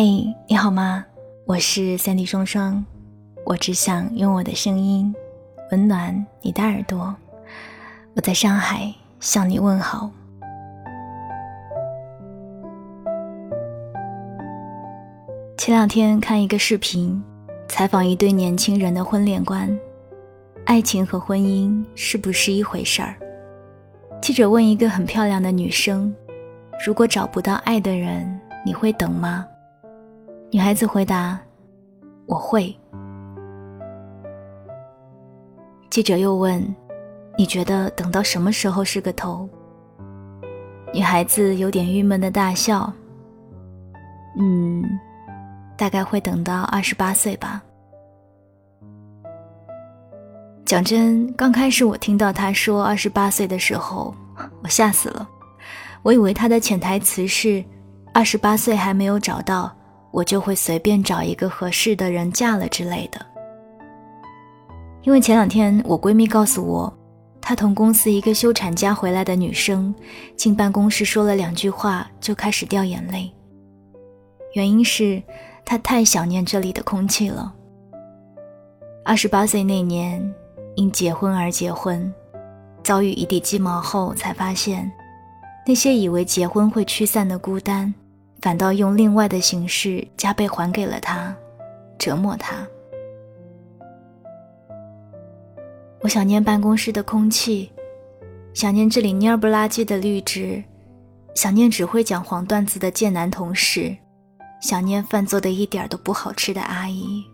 嘿，你好吗？我是三 D 双双，我只想用我的声音温暖你的耳朵。我在上海向你问好。前两天看一个视频，采访一对年轻人的婚恋观：爱情和婚姻是不是一回事儿？记者问一个很漂亮的女生：“如果找不到爱的人，你会等吗？”女孩子回答：“我会。”记者又问：“你觉得等到什么时候是个头？”女孩子有点郁闷的大笑：“嗯，大概会等到二十八岁吧。”讲真，刚开始我听到她说二十八岁的时候，我吓死了。我以为她的潜台词是二十八岁还没有找到。我就会随便找一个合适的人嫁了之类的。因为前两天我闺蜜告诉我，她同公司一个休产假回来的女生进办公室说了两句话就开始掉眼泪。原因是她太想念这里的空气了。二十八岁那年，因结婚而结婚，遭遇一地鸡毛后才发现，那些以为结婚会驱散的孤单。反倒用另外的形式加倍还给了他，折磨他。我想念办公室的空气，想念这里蔫不拉几的绿植，想念只会讲黄段子的贱男同事，想念饭做的一点都不好吃的阿姨。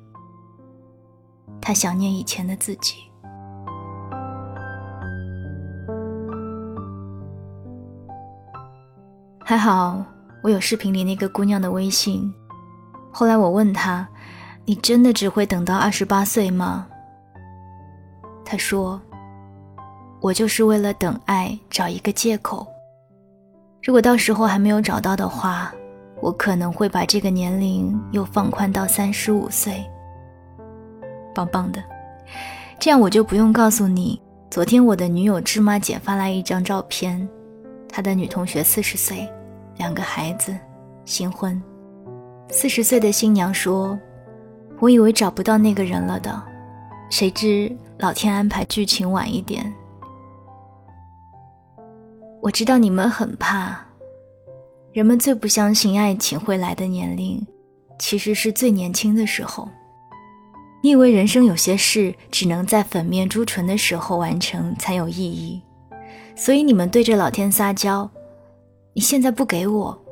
他想念以前的自己。还好。我有视频里那个姑娘的微信，后来我问她：“你真的只会等到二十八岁吗？”她说：“我就是为了等爱找一个借口。如果到时候还没有找到的话，我可能会把这个年龄又放宽到三十五岁。”棒棒的，这样我就不用告诉你，昨天我的女友芝麻姐发来一张照片，她的女同学四十岁。两个孩子，新婚，四十岁的新娘说：“我以为找不到那个人了的，谁知老天安排剧情晚一点。”我知道你们很怕，人们最不相信爱情会来的年龄，其实是最年轻的时候。你以为人生有些事只能在粉面朱唇的时候完成才有意义，所以你们对着老天撒娇。你现在不给我，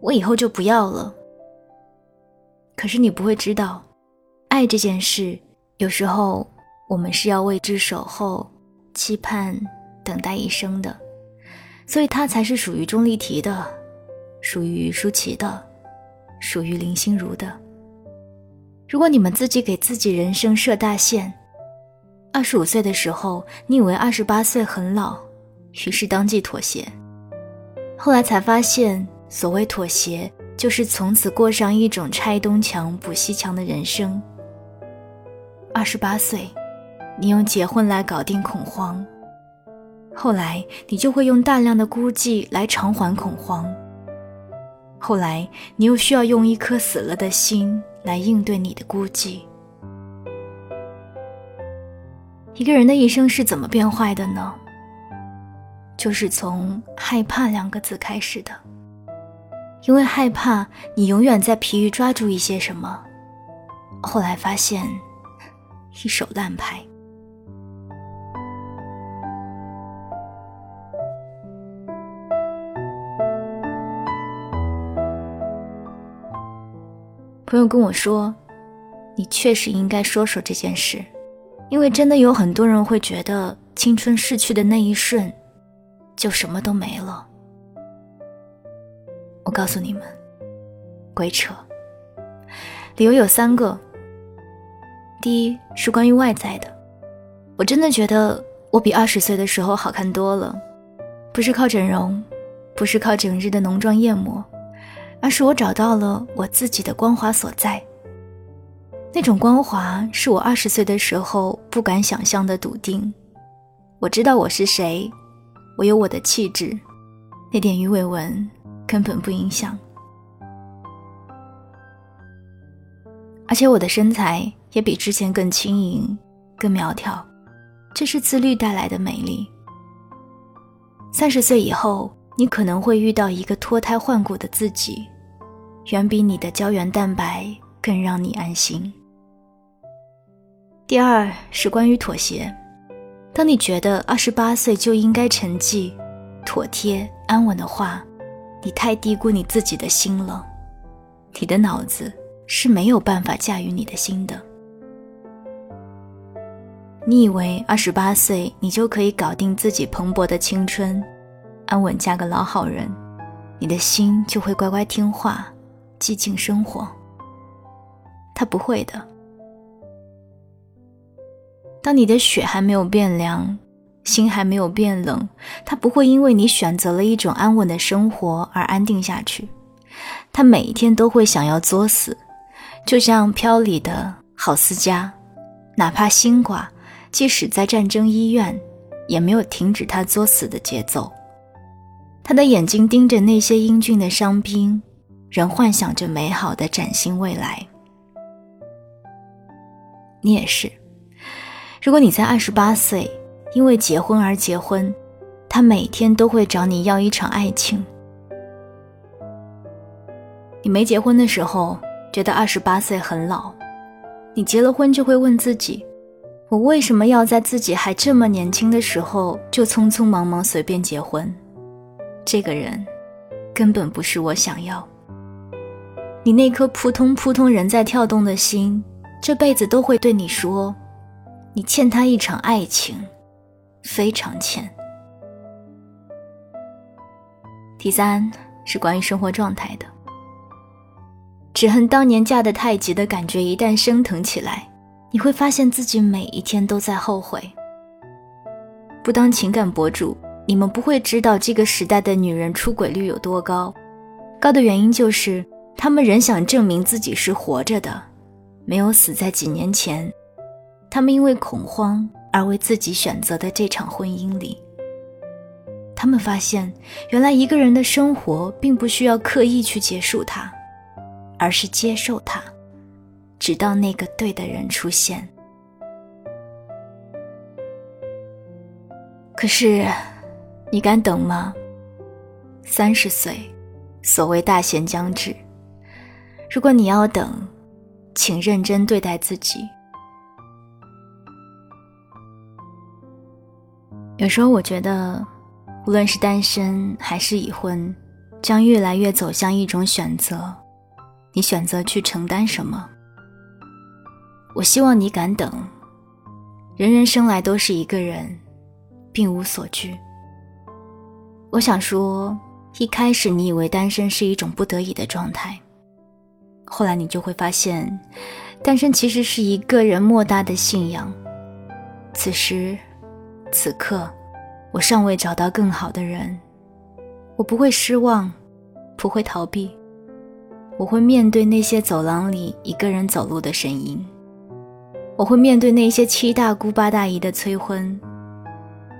我以后就不要了。可是你不会知道，爱这件事，有时候我们是要为之守候、期盼、等待一生的，所以它才是属于钟丽缇的，属于舒淇的，属于林心如的。如果你们自己给自己人生设大限，二十五岁的时候，你以为二十八岁很老，于是当即妥协。后来才发现，所谓妥协，就是从此过上一种拆东墙补西墙的人生。二十八岁，你用结婚来搞定恐慌，后来你就会用大量的孤寂来偿还恐慌。后来你又需要用一颗死了的心来应对你的孤寂。一个人的一生是怎么变坏的呢？就是从害怕两个字开始的，因为害怕，你永远在疲于抓住一些什么，后来发现一手烂牌。朋友跟我说，你确实应该说说这件事，因为真的有很多人会觉得青春逝去的那一瞬。就什么都没了。我告诉你们，鬼扯。理由有三个。第一是关于外在的，我真的觉得我比二十岁的时候好看多了，不是靠整容，不是靠整日的浓妆艳抹，而是我找到了我自己的光华所在。那种光华是我二十岁的时候不敢想象的笃定。我知道我是谁。我有我的气质，那点鱼尾纹根本不影响。而且我的身材也比之前更轻盈、更苗条，这是自律带来的美丽。三十岁以后，你可能会遇到一个脱胎换骨的自己，远比你的胶原蛋白更让你安心。第二是关于妥协，当你觉得二十八岁就应该沉寂、妥帖、安稳的话，你太低估你自己的心了，你的脑子。是没有办法驾驭你的心的。你以为二十八岁你就可以搞定自己蓬勃的青春，安稳嫁个老好人，你的心就会乖乖听话，寂静生活。他不会的。当你的血还没有变凉，心还没有变冷，他不会因为你选择了一种安稳的生活而安定下去，他每一天都会想要作死。就像飘里的郝思嘉，哪怕心挂，即使在战争医院，也没有停止他作死的节奏。他的眼睛盯着那些英俊的伤兵，仍幻想着美好的崭新未来。你也是，如果你在二十八岁因为结婚而结婚，他每天都会找你要一场爱情。你没结婚的时候。觉得二十八岁很老，你结了婚就会问自己：我为什么要在自己还这么年轻的时候就匆匆忙忙随便结婚？这个人根本不是我想要。你那颗扑通扑通人在跳动的心，这辈子都会对你说：你欠他一场爱情，非常欠。第三是关于生活状态的。只恨当年嫁得太急的感觉一旦升腾起来，你会发现自己每一天都在后悔。不当情感博主，你们不会知道这个时代的女人出轨率有多高。高的原因就是她们仍想证明自己是活着的，没有死在几年前。他们因为恐慌而为自己选择的这场婚姻里，他们发现原来一个人的生活并不需要刻意去结束它。而是接受它，直到那个对的人出现。可是，你敢等吗？三十岁，所谓大限将至。如果你要等，请认真对待自己。有时候，我觉得，无论是单身还是已婚，将越来越走向一种选择。你选择去承担什么？我希望你敢等。人人生来都是一个人，并无所惧。我想说，一开始你以为单身是一种不得已的状态，后来你就会发现，单身其实是一个人莫大的信仰。此时，此刻，我尚未找到更好的人，我不会失望，不会逃避。我会面对那些走廊里一个人走路的声音，我会面对那些七大姑八大姨的催婚。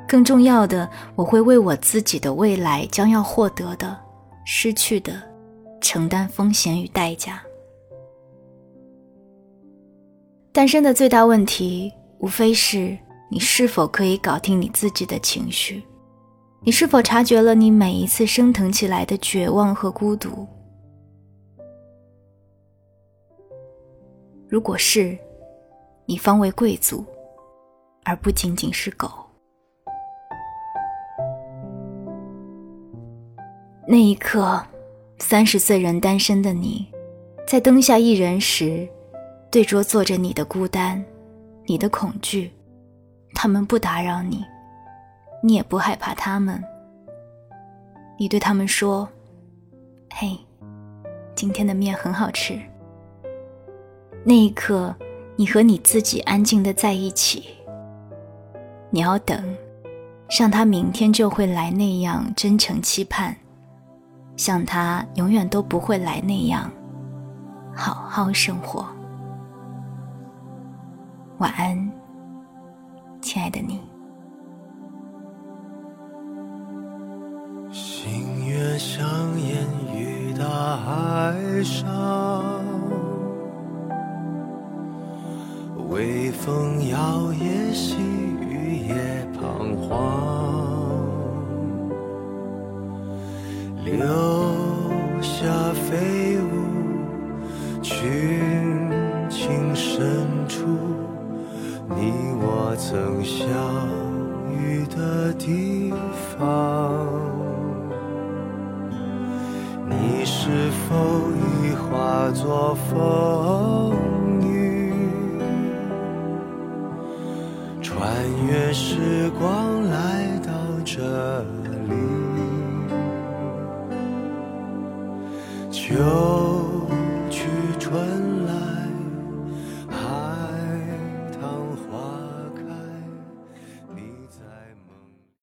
更重要的，我会为我自己的未来将要获得的、失去的，承担风险与代价。单身的最大问题，无非是你是否可以搞定你自己的情绪，你是否察觉了你每一次升腾起来的绝望和孤独。如果是，你方为贵族，而不仅仅是狗。那一刻，三十岁人单身的你，在灯下一人时，对桌坐着你的孤单，你的恐惧。他们不打扰你，你也不害怕他们。你对他们说：“嘿，今天的面很好吃。”那一刻，你和你自己安静的在一起。你要等，像他明天就会来那样真诚期盼，像他永远都不会来那样好好生活。晚安，的你，星月相依于大海上，微风摇曳心。穿越时光来到这里？就。